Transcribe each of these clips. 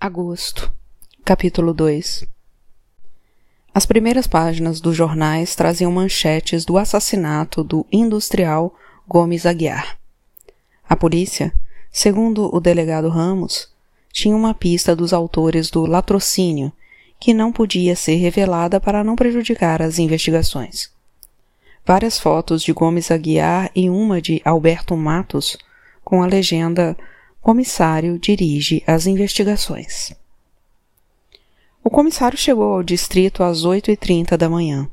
Agosto, capítulo 2 As primeiras páginas dos jornais traziam manchetes do assassinato do industrial Gomes Aguiar. A polícia, segundo o delegado Ramos, tinha uma pista dos autores do latrocínio que não podia ser revelada para não prejudicar as investigações. Várias fotos de Gomes Aguiar e uma de Alberto Matos, com a legenda comissário dirige as investigações. O comissário chegou ao distrito às oito e trinta da manhã.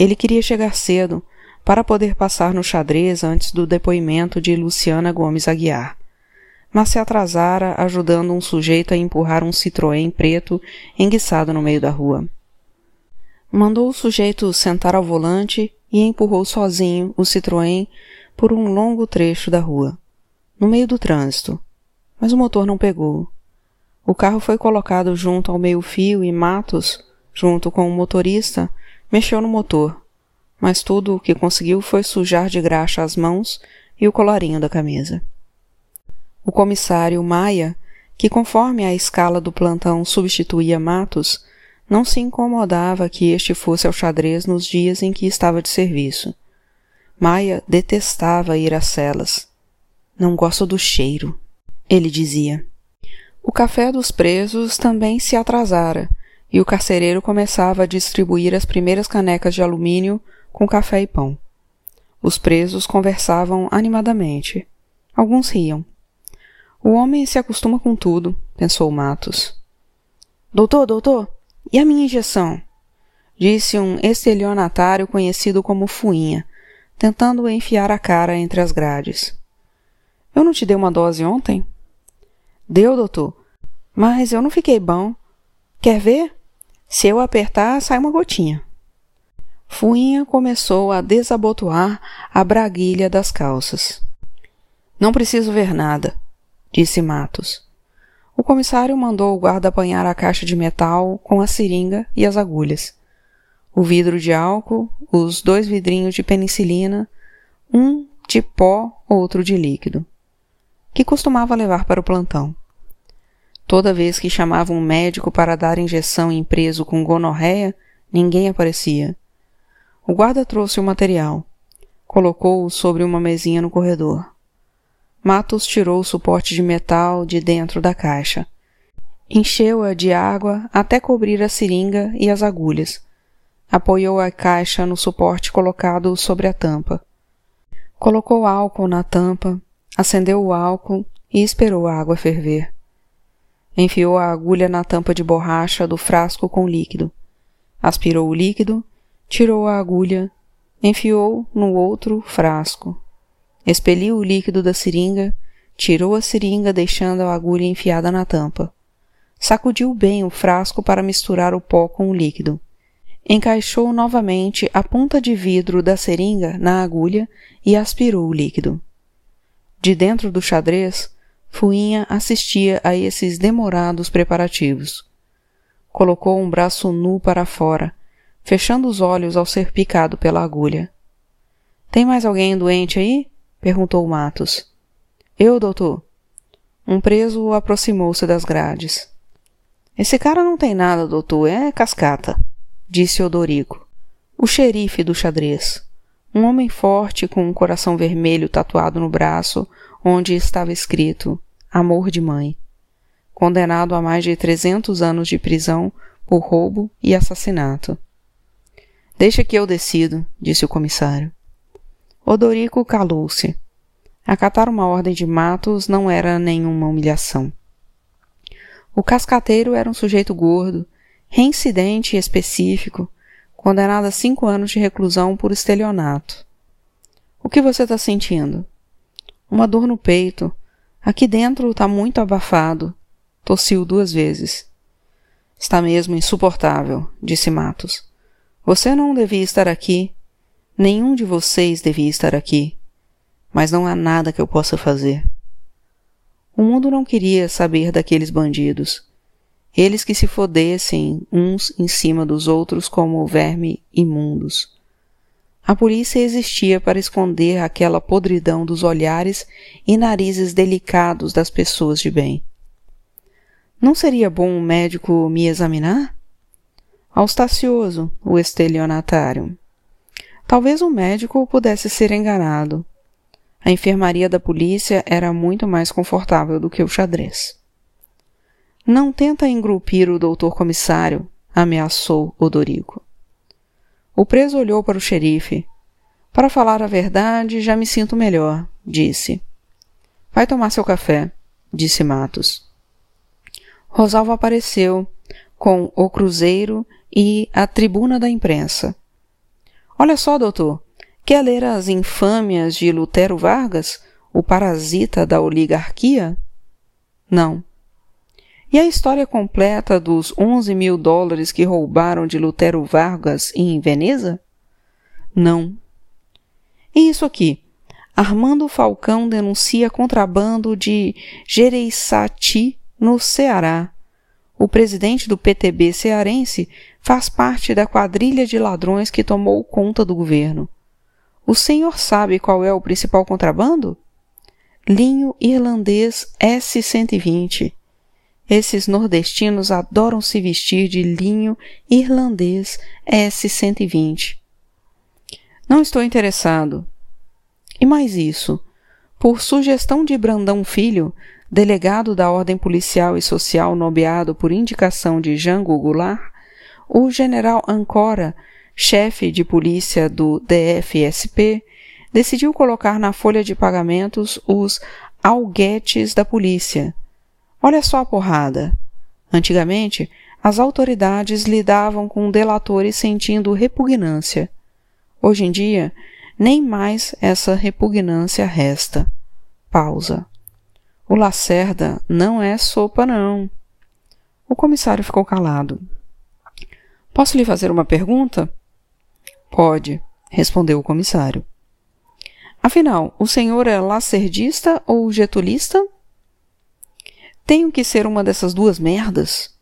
Ele queria chegar cedo para poder passar no xadrez antes do depoimento de Luciana Gomes Aguiar, mas se atrasara ajudando um sujeito a empurrar um Citroën preto enguiçado no meio da rua. Mandou o sujeito sentar ao volante e empurrou sozinho o Citroën por um longo trecho da rua no meio do trânsito, mas o motor não pegou. O carro foi colocado junto ao meio-fio e Matos, junto com o motorista, mexeu no motor, mas tudo o que conseguiu foi sujar de graxa as mãos e o colarinho da camisa. O comissário Maia, que conforme a escala do plantão substituía Matos, não se incomodava que este fosse ao xadrez nos dias em que estava de serviço. Maia detestava ir às celas. Não gosto do cheiro, ele dizia. O café dos presos também se atrasara, e o carcereiro começava a distribuir as primeiras canecas de alumínio com café e pão. Os presos conversavam animadamente. Alguns riam. O homem se acostuma com tudo, pensou Matos. Doutor, doutor, e a minha injeção? Disse um estelionatário conhecido como Fuinha, tentando enfiar a cara entre as grades. Eu não te dei uma dose ontem? Deu, doutor. Mas eu não fiquei bom. Quer ver? Se eu apertar, sai uma gotinha. Fuinha começou a desabotoar a braguilha das calças. Não preciso ver nada, disse Matos. O comissário mandou o guarda apanhar a caixa de metal com a seringa e as agulhas. O vidro de álcool, os dois vidrinhos de penicilina, um de pó, outro de líquido que costumava levar para o plantão. Toda vez que chamava um médico para dar injeção em preso com gonorreia, ninguém aparecia. O guarda trouxe o material. Colocou-o sobre uma mesinha no corredor. Matos tirou o suporte de metal de dentro da caixa. Encheu-a de água até cobrir a seringa e as agulhas. Apoiou a caixa no suporte colocado sobre a tampa. Colocou álcool na tampa acendeu o álcool e esperou a água ferver. Enfiou a agulha na tampa de borracha do frasco com líquido. Aspirou o líquido, tirou a agulha, enfiou no outro frasco. Expeliu o líquido da seringa, tirou a seringa deixando a agulha enfiada na tampa. Sacudiu bem o frasco para misturar o pó com o líquido. Encaixou novamente a ponta de vidro da seringa na agulha e aspirou o líquido. De dentro do xadrez, Fuinha assistia a esses demorados preparativos. Colocou um braço nu para fora, fechando os olhos ao ser picado pela agulha. Tem mais alguém doente aí? perguntou Matos. Eu, doutor. Um preso aproximou-se das grades. Esse cara não tem nada, doutor, é cascata, disse Odorico, o xerife do xadrez. Um homem forte com um coração vermelho tatuado no braço, onde estava escrito Amor de Mãe. Condenado a mais de trezentos anos de prisão por roubo e assassinato. Deixa que eu decido, disse o comissário. Odorico calou-se. Acatar uma ordem de Matos não era nenhuma humilhação. O cascateiro era um sujeito gordo, reincidente e específico, condenado a cinco anos de reclusão por estelionato. O que você está sentindo? Uma dor no peito. Aqui dentro está muito abafado. Tossiu duas vezes. Está mesmo insuportável, disse Matos. Você não devia estar aqui. Nenhum de vocês devia estar aqui. Mas não há nada que eu possa fazer. O mundo não queria saber daqueles bandidos. Eles que se fodessem uns em cima dos outros como verme imundos. A polícia existia para esconder aquela podridão dos olhares e narizes delicados das pessoas de bem. Não seria bom um médico me examinar? Austacioso, o estelionatário. Talvez o médico pudesse ser enganado. A enfermaria da polícia era muito mais confortável do que o xadrez. Não tenta engrupir o doutor comissário, ameaçou Odorico. O preso olhou para o xerife. Para falar a verdade, já me sinto melhor, disse. Vai tomar seu café, disse Matos. Rosalvo apareceu com o cruzeiro e a tribuna da imprensa. Olha só, doutor, quer ler as infâmias de Lutero Vargas, o parasita da oligarquia? Não. E a história completa dos 11 mil dólares que roubaram de Lutero Vargas em Veneza? Não. E isso aqui? Armando Falcão denuncia contrabando de Jereissati no Ceará. O presidente do PTB cearense faz parte da quadrilha de ladrões que tomou conta do governo. O senhor sabe qual é o principal contrabando? Linho irlandês S-120. Esses nordestinos adoram se vestir de linho irlandês S-120. Não estou interessado. E mais isso. Por sugestão de Brandão Filho, delegado da Ordem Policial e Social nomeado por indicação de Jango Goulart, o general Ancora, chefe de polícia do DFSP, decidiu colocar na folha de pagamentos os alguetes da polícia. Olha só a porrada. Antigamente, as autoridades lidavam com delatores sentindo repugnância. Hoje em dia, nem mais essa repugnância resta. Pausa. O Lacerda não é sopa, não. O comissário ficou calado. Posso lhe fazer uma pergunta? Pode, respondeu o comissário. Afinal, o senhor é lacerdista ou getulista? Tenho que ser uma dessas duas merdas?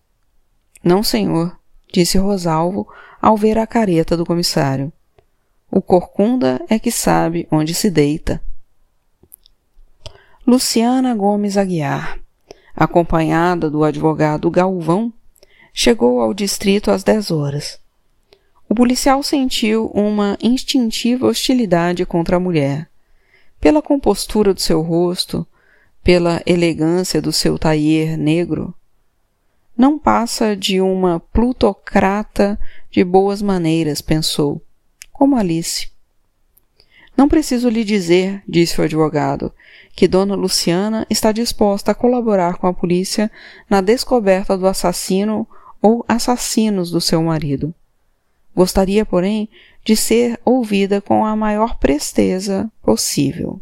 Não, senhor, disse Rosalvo ao ver a careta do comissário. O corcunda é que sabe onde se deita. Luciana Gomes Aguiar, acompanhada do advogado Galvão, chegou ao distrito às dez horas. O policial sentiu uma instintiva hostilidade contra a mulher. Pela compostura do seu rosto, pela elegância do seu taier negro, não passa de uma plutocrata de boas maneiras, pensou, como Alice. Não preciso lhe dizer, disse o advogado, que Dona Luciana está disposta a colaborar com a polícia na descoberta do assassino ou assassinos do seu marido. Gostaria, porém, de ser ouvida com a maior presteza possível.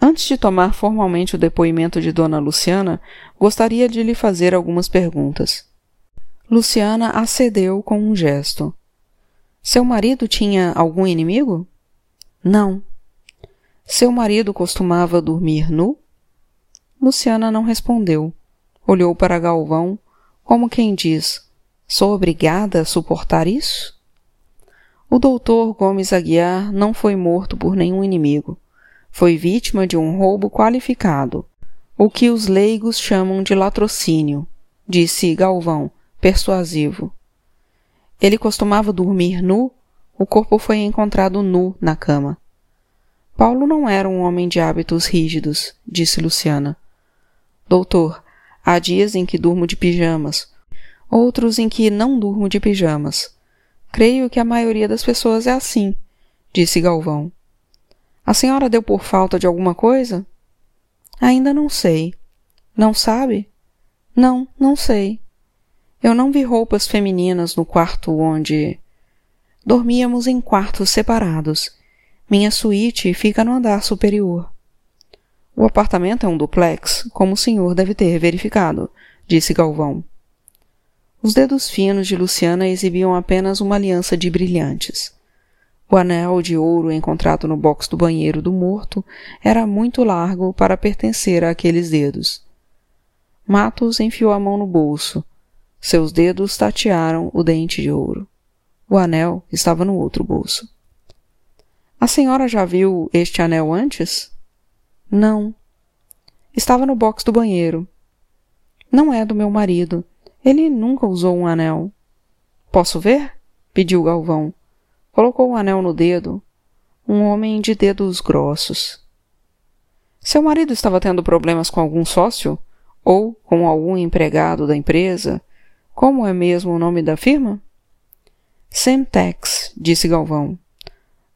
Antes de tomar formalmente o depoimento de Dona Luciana, gostaria de lhe fazer algumas perguntas. Luciana acedeu com um gesto. Seu marido tinha algum inimigo? Não. Seu marido costumava dormir nu? Luciana não respondeu. Olhou para Galvão, como quem diz: Sou obrigada a suportar isso? O doutor Gomes Aguiar não foi morto por nenhum inimigo. Foi vítima de um roubo qualificado, o que os leigos chamam de latrocínio, disse Galvão, persuasivo. Ele costumava dormir nu o corpo foi encontrado nu na cama. Paulo não era um homem de hábitos rígidos, disse Luciana. Doutor, há dias em que durmo de pijamas, outros em que não durmo de pijamas. Creio que a maioria das pessoas é assim, disse Galvão. A senhora deu por falta de alguma coisa? Ainda não sei. Não sabe? Não, não sei. Eu não vi roupas femininas no quarto onde. Dormíamos em quartos separados. Minha suíte fica no andar superior. O apartamento é um duplex, como o senhor deve ter verificado, disse Galvão. Os dedos finos de Luciana exibiam apenas uma aliança de brilhantes. O anel de ouro encontrado no box do banheiro do morto era muito largo para pertencer àqueles dedos. Matos enfiou a mão no bolso. Seus dedos tatearam o dente de ouro. O anel estava no outro bolso. A senhora já viu este anel antes? Não. Estava no box do banheiro. Não é do meu marido. Ele nunca usou um anel. Posso ver? pediu Galvão. Colocou o anel no dedo. Um homem de dedos grossos. Seu marido estava tendo problemas com algum sócio? Ou com algum empregado da empresa? Como é mesmo o nome da firma? Semtex, disse Galvão.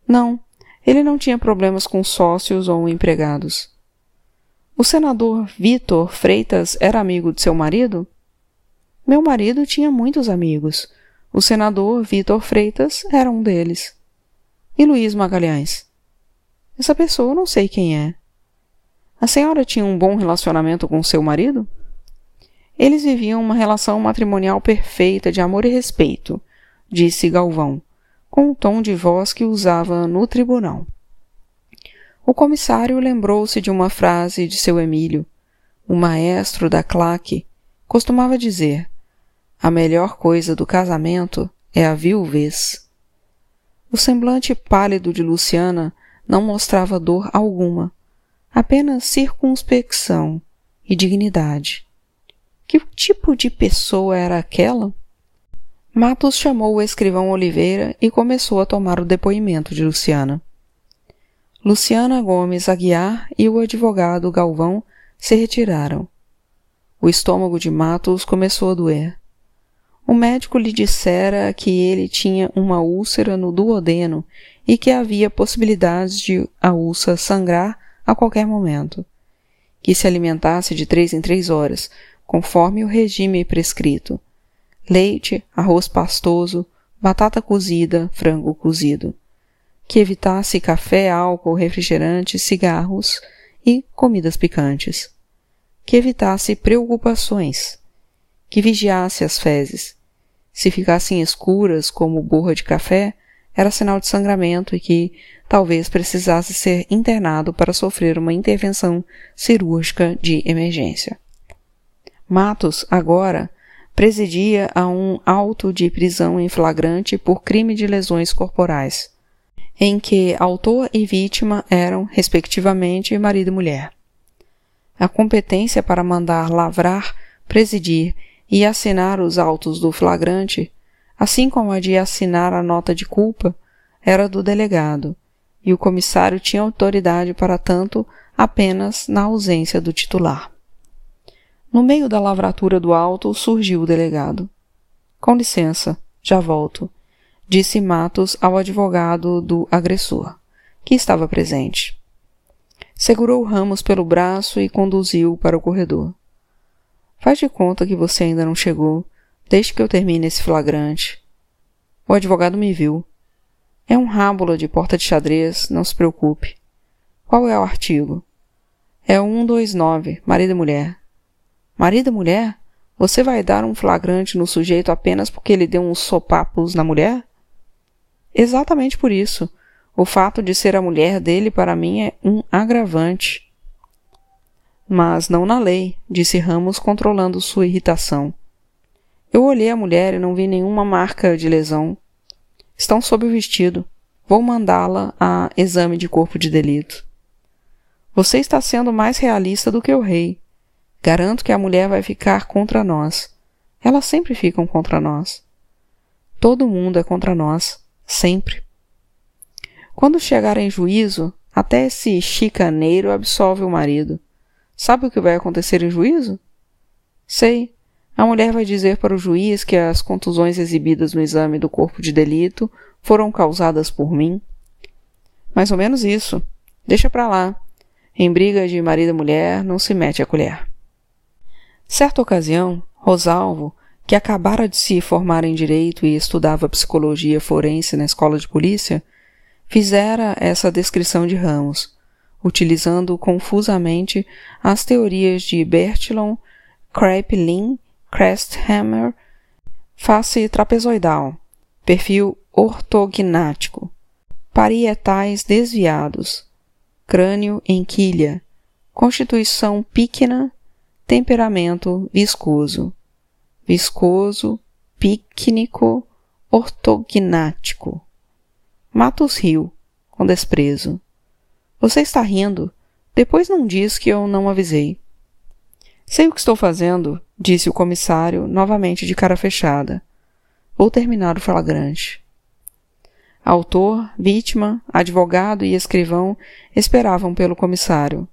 Não, ele não tinha problemas com sócios ou empregados. O senador Vitor Freitas era amigo de seu marido? Meu marido tinha muitos amigos. O senador Vitor Freitas era um deles. E Luiz Magalhães? Essa pessoa não sei quem é. A senhora tinha um bom relacionamento com seu marido? Eles viviam uma relação matrimonial perfeita de amor e respeito, disse Galvão, com o tom de voz que usava no tribunal. O comissário lembrou-se de uma frase de seu Emílio. O maestro da claque costumava dizer: A melhor coisa do casamento é a viuvez. O semblante pálido de Luciana não mostrava dor alguma, apenas circunspecção e dignidade. Que tipo de pessoa era aquela? Matos chamou o escrivão Oliveira e começou a tomar o depoimento de Luciana. Luciana Gomes Aguiar e o advogado Galvão se retiraram. O estômago de Matos começou a doer. O médico lhe dissera que ele tinha uma úlcera no duodeno e que havia possibilidades de a úlcera sangrar a qualquer momento. Que se alimentasse de três em três horas, conforme o regime prescrito leite, arroz pastoso, batata cozida, frango cozido. Que evitasse café, álcool, refrigerante, cigarros e comidas picantes. Que evitasse preocupações. Que vigiasse as fezes. Se ficassem escuras como borra de café, era sinal de sangramento e que talvez precisasse ser internado para sofrer uma intervenção cirúrgica de emergência. Matos, agora, presidia a um auto de prisão em flagrante por crime de lesões corporais, em que autor e vítima eram, respectivamente, marido e mulher. A competência para mandar lavrar, presidir e assinar os autos do flagrante, assim como a de assinar a nota de culpa, era do delegado, e o comissário tinha autoridade para tanto apenas na ausência do titular. No meio da lavratura do alto surgiu o delegado. Com licença, já volto, disse Matos ao advogado do agressor, que estava presente. Segurou Ramos pelo braço e conduziu-o para o corredor. Faz de conta que você ainda não chegou. Deixe que eu termine esse flagrante. O advogado me viu. É um rábula de porta de xadrez, não se preocupe. Qual é o artigo? É o 129, marido e mulher. Marido e mulher? Você vai dar um flagrante no sujeito apenas porque ele deu uns sopapos na mulher? Exatamente por isso. O fato de ser a mulher dele para mim é um agravante. Mas não na lei, disse Ramos, controlando sua irritação. Eu olhei a mulher e não vi nenhuma marca de lesão. Estão sob o vestido. Vou mandá-la a exame de corpo de delito. Você está sendo mais realista do que o rei. Garanto que a mulher vai ficar contra nós. Elas sempre ficam contra nós. Todo mundo é contra nós, sempre. Quando chegar em juízo, até esse chicaneiro absolve o marido. Sabe o que vai acontecer em juízo? Sei. A mulher vai dizer para o juiz que as contusões exibidas no exame do corpo de delito foram causadas por mim. Mais ou menos isso. Deixa pra lá. Em briga de marido e mulher não se mete a colher. Certa ocasião, Rosalvo, que acabara de se formar em direito e estudava psicologia forense na escola de polícia, fizera essa descrição de Ramos, utilizando confusamente as teorias de Bertillon, Kraepelin, Kresthammer, face trapezoidal, perfil ortognático, parietais desviados, crânio em quilha, constituição píquina temperamento viscoso, viscoso, pícnico, ortognático. Matos riu, com desprezo. Você está rindo. Depois não diz que eu não avisei. Sei o que estou fazendo, disse o comissário, novamente de cara fechada. Vou terminar o flagrante. Autor, vítima, advogado e escrivão esperavam pelo comissário.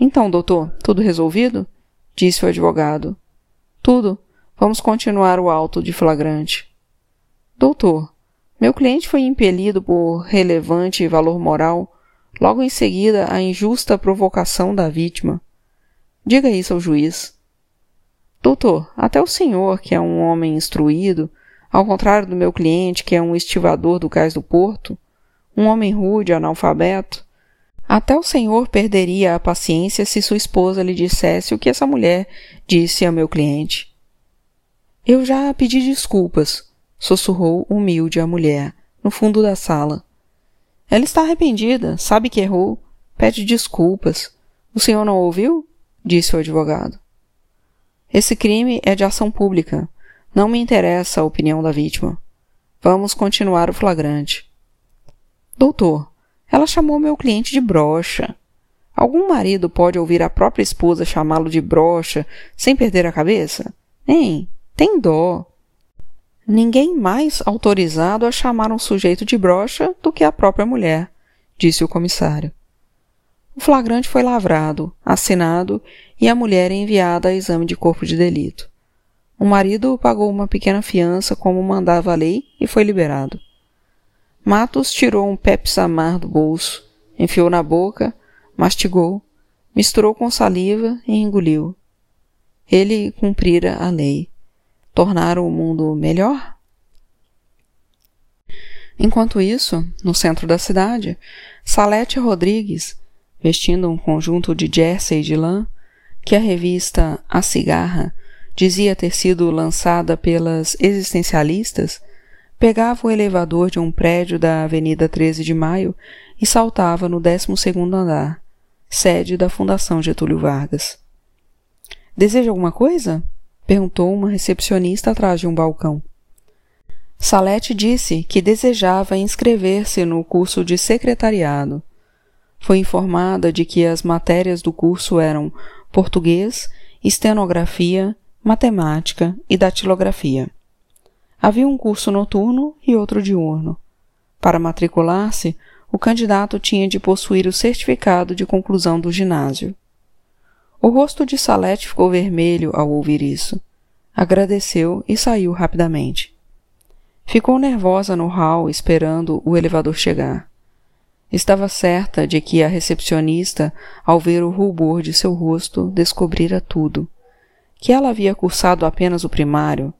Então, doutor, tudo resolvido? disse o advogado. Tudo. Vamos continuar o auto de flagrante. Doutor, meu cliente foi impelido por relevante valor moral, logo em seguida a injusta provocação da vítima. Diga isso ao juiz. Doutor, até o senhor, que é um homem instruído, ao contrário do meu cliente, que é um estivador do cais do porto, um homem rude, analfabeto, até o senhor perderia a paciência se sua esposa lhe dissesse o que essa mulher disse a meu cliente. Eu já pedi desculpas, sussurrou humilde a mulher, no fundo da sala. Ela está arrependida, sabe que errou, pede desculpas. O senhor não ouviu? disse o advogado. Esse crime é de ação pública. Não me interessa a opinião da vítima. Vamos continuar o flagrante. Doutor, ela chamou meu cliente de brocha. Algum marido pode ouvir a própria esposa chamá-lo de brocha sem perder a cabeça? Hein? Tem dó. Ninguém mais autorizado a chamar um sujeito de brocha do que a própria mulher, disse o comissário. O flagrante foi lavrado, assinado e a mulher enviada a exame de corpo de delito. O marido pagou uma pequena fiança como mandava a lei e foi liberado. Matos tirou um pepsamar do bolso, enfiou na boca, mastigou, misturou com saliva e engoliu. Ele cumprira a lei. Tornaram o mundo melhor? Enquanto isso, no centro da cidade, Salete Rodrigues, vestindo um conjunto de jersey de lã, que a revista A Cigarra dizia ter sido lançada pelas existencialistas, pegava o elevador de um prédio da Avenida 13 de Maio e saltava no 12 segundo andar, sede da Fundação Getúlio Vargas. Deseja alguma coisa? Perguntou uma recepcionista atrás de um balcão. Salete disse que desejava inscrever-se no curso de secretariado. Foi informada de que as matérias do curso eram português, estenografia, matemática e datilografia. Havia um curso noturno e outro diurno. Para matricular-se, o candidato tinha de possuir o certificado de conclusão do ginásio. O rosto de Salete ficou vermelho ao ouvir isso. Agradeceu e saiu rapidamente. Ficou nervosa no hall esperando o elevador chegar. Estava certa de que a recepcionista, ao ver o rubor de seu rosto, descobrira tudo. Que ela havia cursado apenas o primário,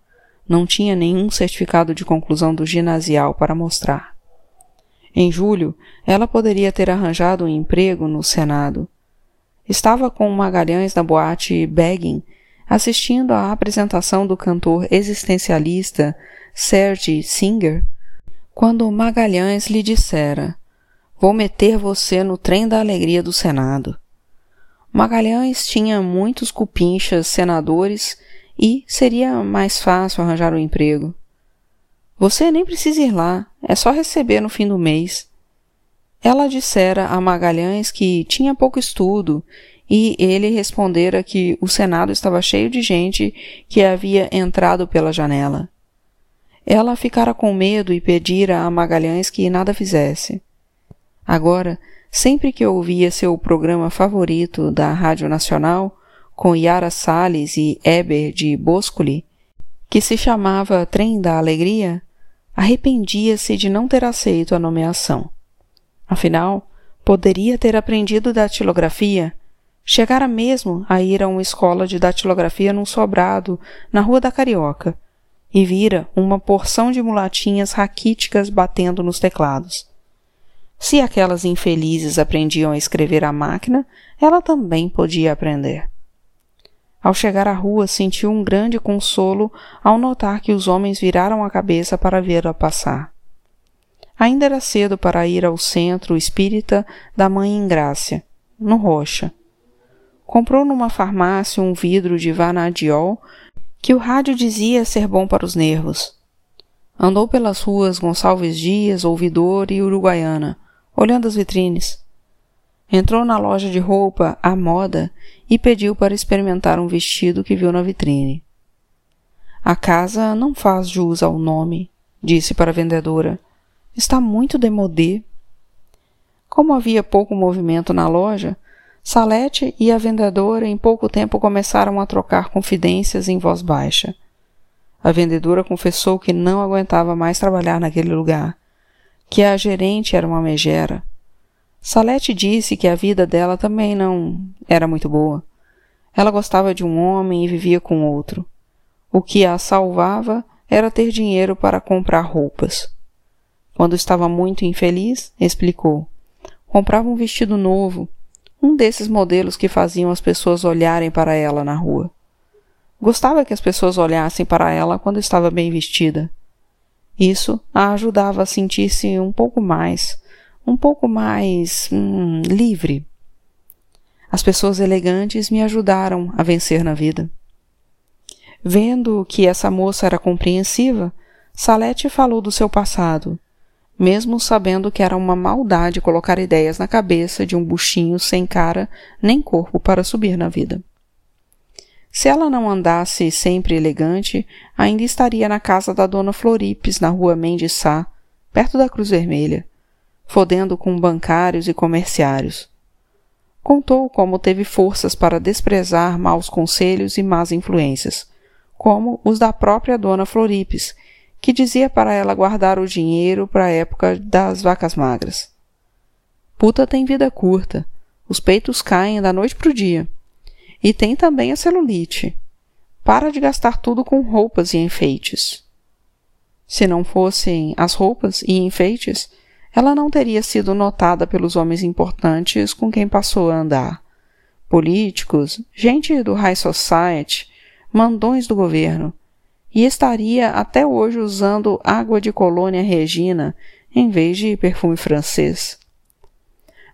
não tinha nenhum certificado de conclusão do ginasial para mostrar. Em julho, ela poderia ter arranjado um emprego no Senado. Estava com Magalhães na boate Begging, assistindo à apresentação do cantor existencialista Serge Singer, quando Magalhães lhe dissera: Vou meter você no trem da alegria do Senado. Magalhães tinha muitos cupinchas senadores e seria mais fácil arranjar um emprego. Você nem precisa ir lá, é só receber no fim do mês. Ela dissera a Magalhães que tinha pouco estudo e ele respondera que o Senado estava cheio de gente que havia entrado pela janela. Ela ficara com medo e pedira a Magalhães que nada fizesse. Agora, sempre que ouvia seu programa favorito da Rádio Nacional, com Yara Salles e Eber de Boscoli, que se chamava Trem da Alegria, arrependia-se de não ter aceito a nomeação. Afinal, poderia ter aprendido datilografia, chegara mesmo a ir a uma escola de datilografia num sobrado na Rua da Carioca, e vira uma porção de mulatinhas raquíticas batendo nos teclados. Se aquelas infelizes aprendiam a escrever à máquina, ela também podia aprender. Ao chegar à rua, sentiu um grande consolo ao notar que os homens viraram a cabeça para vê-la passar. Ainda era cedo para ir ao centro espírita da Mãe Ingrácia, no Rocha. Comprou numa farmácia um vidro de vanadiol que o rádio dizia ser bom para os nervos. Andou pelas ruas Gonçalves Dias, Ouvidor e Uruguaiana, olhando as vitrines. Entrou na loja de roupa à moda e pediu para experimentar um vestido que viu na vitrine. A casa não faz jus ao nome, disse para a vendedora. Está muito demodé. Como havia pouco movimento na loja, Salete e a vendedora em pouco tempo começaram a trocar confidências em voz baixa. A vendedora confessou que não aguentava mais trabalhar naquele lugar, que a gerente era uma megera. Salete disse que a vida dela também não era muito boa. Ela gostava de um homem e vivia com outro. O que a salvava era ter dinheiro para comprar roupas. Quando estava muito infeliz, explicou, comprava um vestido novo, um desses modelos que faziam as pessoas olharem para ela na rua. Gostava que as pessoas olhassem para ela quando estava bem vestida. Isso a ajudava a sentir-se um pouco mais, um pouco mais hum, livre. As pessoas elegantes me ajudaram a vencer na vida. Vendo que essa moça era compreensiva, Salete falou do seu passado, mesmo sabendo que era uma maldade colocar ideias na cabeça de um buchinho sem cara nem corpo para subir na vida. Se ela não andasse sempre elegante, ainda estaria na casa da dona Floripes, na rua Mendes Sá, perto da Cruz Vermelha, fodendo com bancários e comerciários. Contou como teve forças para desprezar maus conselhos e más influências, como os da própria dona Floripes, que dizia para ela guardar o dinheiro para a época das vacas magras. Puta tem vida curta, os peitos caem da noite para o dia. E tem também a celulite. Para de gastar tudo com roupas e enfeites. Se não fossem as roupas e enfeites, ela não teria sido notada pelos homens importantes com quem passou a andar. Políticos, gente do high society, mandões do governo, e estaria até hoje usando água de colônia Regina em vez de perfume francês.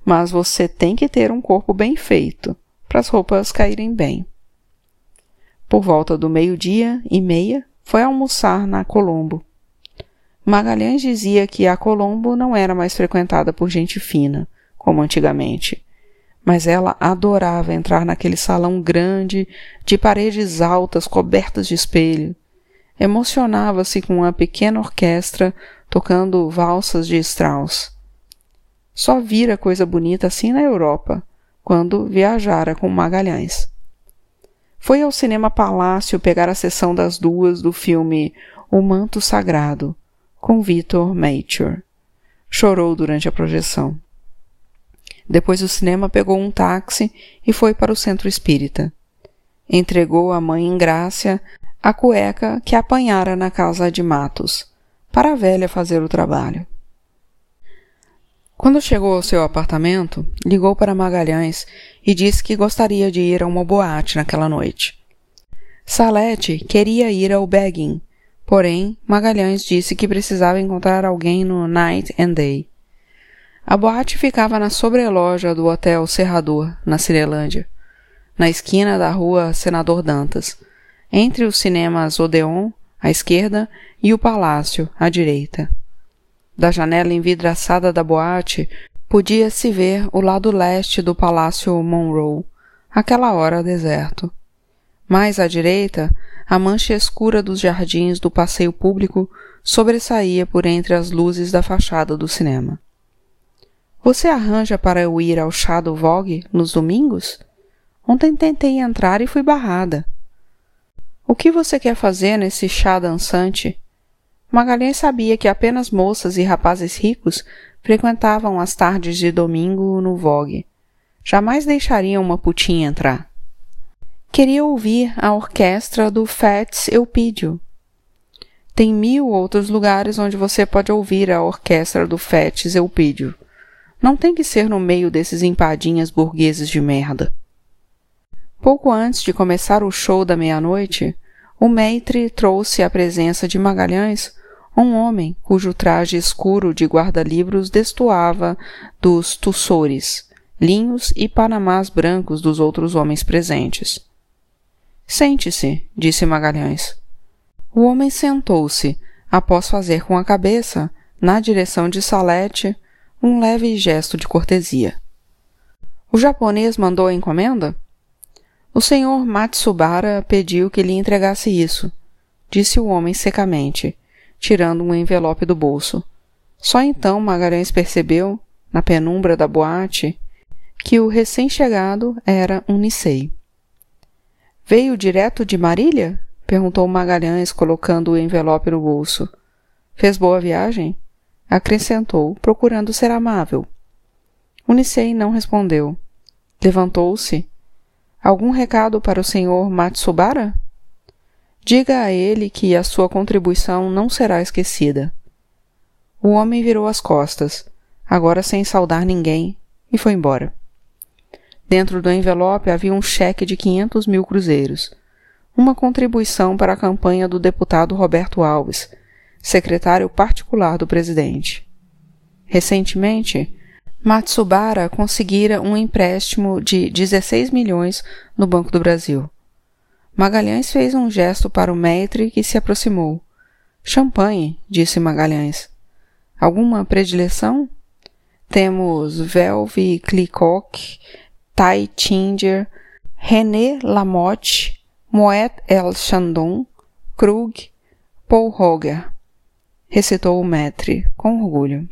Mas você tem que ter um corpo bem feito para as roupas caírem bem. Por volta do meio-dia e meia, foi almoçar na Colombo. Magalhães dizia que a Colombo não era mais frequentada por gente fina, como antigamente, mas ela adorava entrar naquele salão grande, de paredes altas cobertas de espelho. Emocionava-se com uma pequena orquestra tocando valsas de Strauss. Só vira coisa bonita assim na Europa, quando viajara com Magalhães. Foi ao Cinema Palácio pegar a sessão das duas do filme O Manto Sagrado, com Victor Mature. Chorou durante a projeção. Depois do cinema, pegou um táxi e foi para o centro espírita. Entregou à mãe Ingrácia a cueca que apanhara na casa de Matos, para a velha fazer o trabalho. Quando chegou ao seu apartamento, ligou para Magalhães e disse que gostaria de ir a uma boate naquela noite. Salete queria ir ao Begging, porém Magalhães disse que precisava encontrar alguém no Night and Day. A boate ficava na sobreloja do Hotel Serrador, na Cirelândia, na esquina da rua Senador Dantas, entre os cinemas Odeon, à esquerda, e o Palácio, à direita. Da janela envidraçada da boate, podia-se ver o lado leste do Palácio Monroe, aquela hora deserto. Mais à direita, a mancha escura dos jardins do passeio público sobressaía por entre as luzes da fachada do cinema. Você arranja para eu ir ao chá do Vogue nos domingos? Ontem tentei entrar e fui barrada. O que você quer fazer nesse chá dançante? Magalhães sabia que apenas moças e rapazes ricos frequentavam as tardes de domingo no Vogue. Jamais deixariam uma putinha entrar. Queria ouvir a orquestra do Fats Eupídio. Tem mil outros lugares onde você pode ouvir a orquestra do Fats Eupídio. Não tem que ser no meio desses empadinhas burgueses de merda. Pouco antes de começar o show da meia-noite, o Maitre trouxe à presença de Magalhães um homem cujo traje escuro de guarda-livros destoava dos tussores, linhos e panamás brancos dos outros homens presentes. Sente-se, disse Magalhães. O homem sentou-se, após fazer com a cabeça, na direção de Salete, um leve gesto de cortesia. O japonês mandou a encomenda? O senhor Matsubara pediu que lhe entregasse isso, disse o homem secamente, tirando um envelope do bolso. Só então Magalhães percebeu, na penumbra da boate, que o recém-chegado era um Nisei. Veio direto de Marília? perguntou Magalhães, colocando o envelope no bolso. Fez boa viagem? Acrescentou, procurando ser amável. O Nisei não respondeu. Levantou-se. Algum recado para o senhor Matsubara? Diga a ele que a sua contribuição não será esquecida. O homem virou as costas, agora sem saudar ninguém, e foi embora. Dentro do envelope havia um cheque de quinhentos mil cruzeiros, uma contribuição para a campanha do deputado Roberto Alves, secretário particular do presidente. Recentemente, Matsubara conseguira um empréstimo de 16 milhões no Banco do Brasil. Magalhães fez um gesto para o maître que se aproximou. Champanhe, disse Magalhães. Alguma predileção? Temos Velve Clicoque, Tai Tinger, René Lamotte, Moet El Chandon, Krug, Paul Roger, recitou o maître com orgulho.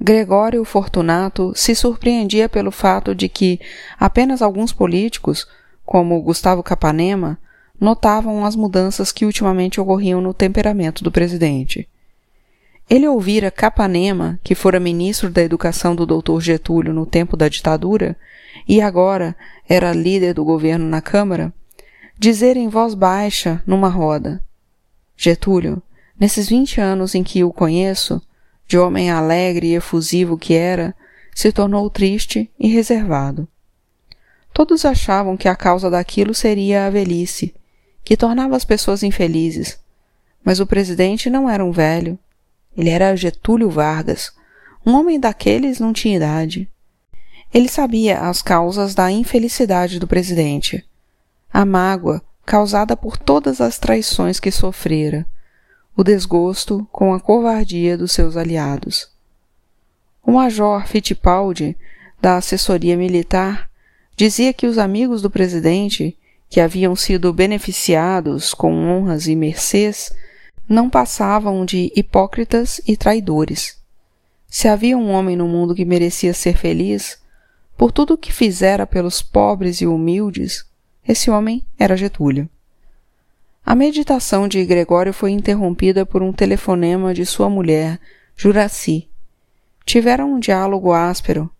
Gregório Fortunato se surpreendia pelo fato de que apenas alguns políticos, como Gustavo Capanema, notavam as mudanças que ultimamente ocorriam no temperamento do presidente. Ele ouvira Capanema, que fora ministro da Educação do Dr. Getúlio no tempo da ditadura e agora era líder do governo na Câmara, dizer em voz baixa, numa roda: Getúlio, nesses vinte anos em que o conheço, de homem alegre e efusivo que era, se tornou triste e reservado. Todos achavam que a causa daquilo seria a velhice, que tornava as pessoas infelizes. Mas o presidente não era um velho, ele era Getúlio Vargas. Um homem daqueles não tinha idade. Ele sabia as causas da infelicidade do presidente. A mágoa causada por todas as traições que sofrera. O desgosto com a covardia dos seus aliados. O major Fittipaldi, da assessoria militar, dizia que os amigos do presidente, que haviam sido beneficiados com honras e mercês, não passavam de hipócritas e traidores. Se havia um homem no mundo que merecia ser feliz, por tudo o que fizera pelos pobres e humildes, esse homem era Getúlio. A meditação de Gregório foi interrompida por um telefonema de sua mulher, Juraci. Tiveram um diálogo áspero.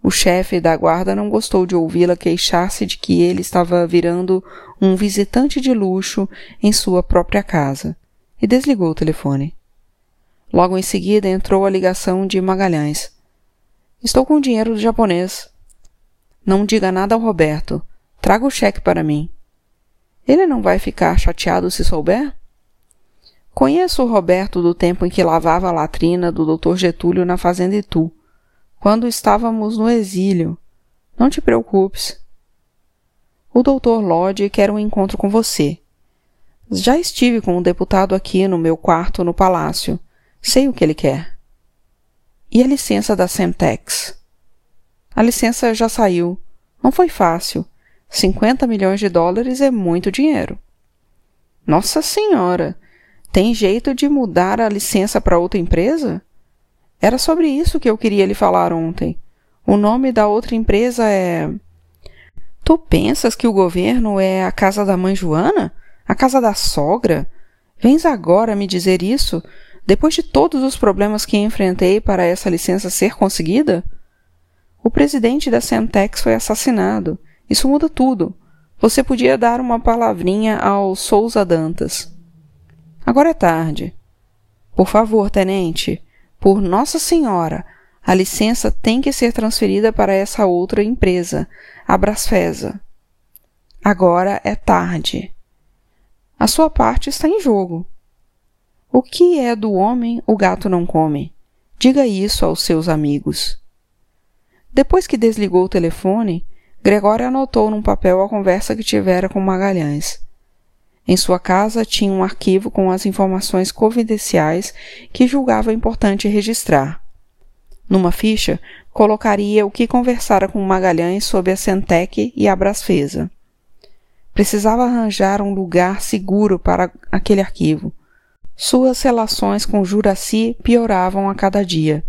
O chefe da guarda não gostou de ouvi-la queixar-se de que ele estava virando um visitante de luxo em sua própria casa e desligou o telefone. Logo em seguida entrou a ligação de Magalhães. Estou com o dinheiro do japonês. Não diga nada ao Roberto. Traga o cheque para mim. Ele não vai ficar chateado se souber? Conheço o Roberto do tempo em que lavava a latrina do Dr. Getúlio na fazenda Itu, quando estávamos no exílio. Não te preocupes. O Dr. Lodge quer um encontro com você. Já estive com um deputado aqui no meu quarto no palácio. Sei o que ele quer. E a licença da Semtex? A licença já saiu. Não foi fácil. 50 milhões de dólares é muito dinheiro. Nossa Senhora! Tem jeito de mudar a licença para outra empresa? Era sobre isso que eu queria lhe falar ontem. O nome da outra empresa é. Tu pensas que o governo é a casa da mãe Joana? A casa da sogra? Vens agora me dizer isso, depois de todos os problemas que enfrentei para essa licença ser conseguida? O presidente da Semtex foi assassinado. Isso muda tudo. Você podia dar uma palavrinha ao Souza Dantas. Agora é tarde. Por favor, tenente, por Nossa Senhora, a licença tem que ser transferida para essa outra empresa, a Brasfesa. Agora é tarde. A sua parte está em jogo. O que é do homem o gato não come. Diga isso aos seus amigos. Depois que desligou o telefone, Gregório anotou num papel a conversa que tivera com Magalhães. Em sua casa tinha um arquivo com as informações confidenciais que julgava importante registrar. Numa ficha, colocaria o que conversara com Magalhães sobre a Centec e a Brasfesa. Precisava arranjar um lugar seguro para aquele arquivo. Suas relações com Juraci pioravam a cada dia,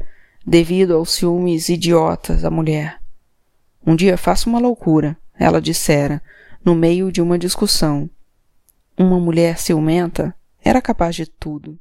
devido aos ciúmes idiotas da mulher. Um dia faço uma loucura, ela dissera, no meio de uma discussão. Uma mulher ciumenta era capaz de tudo.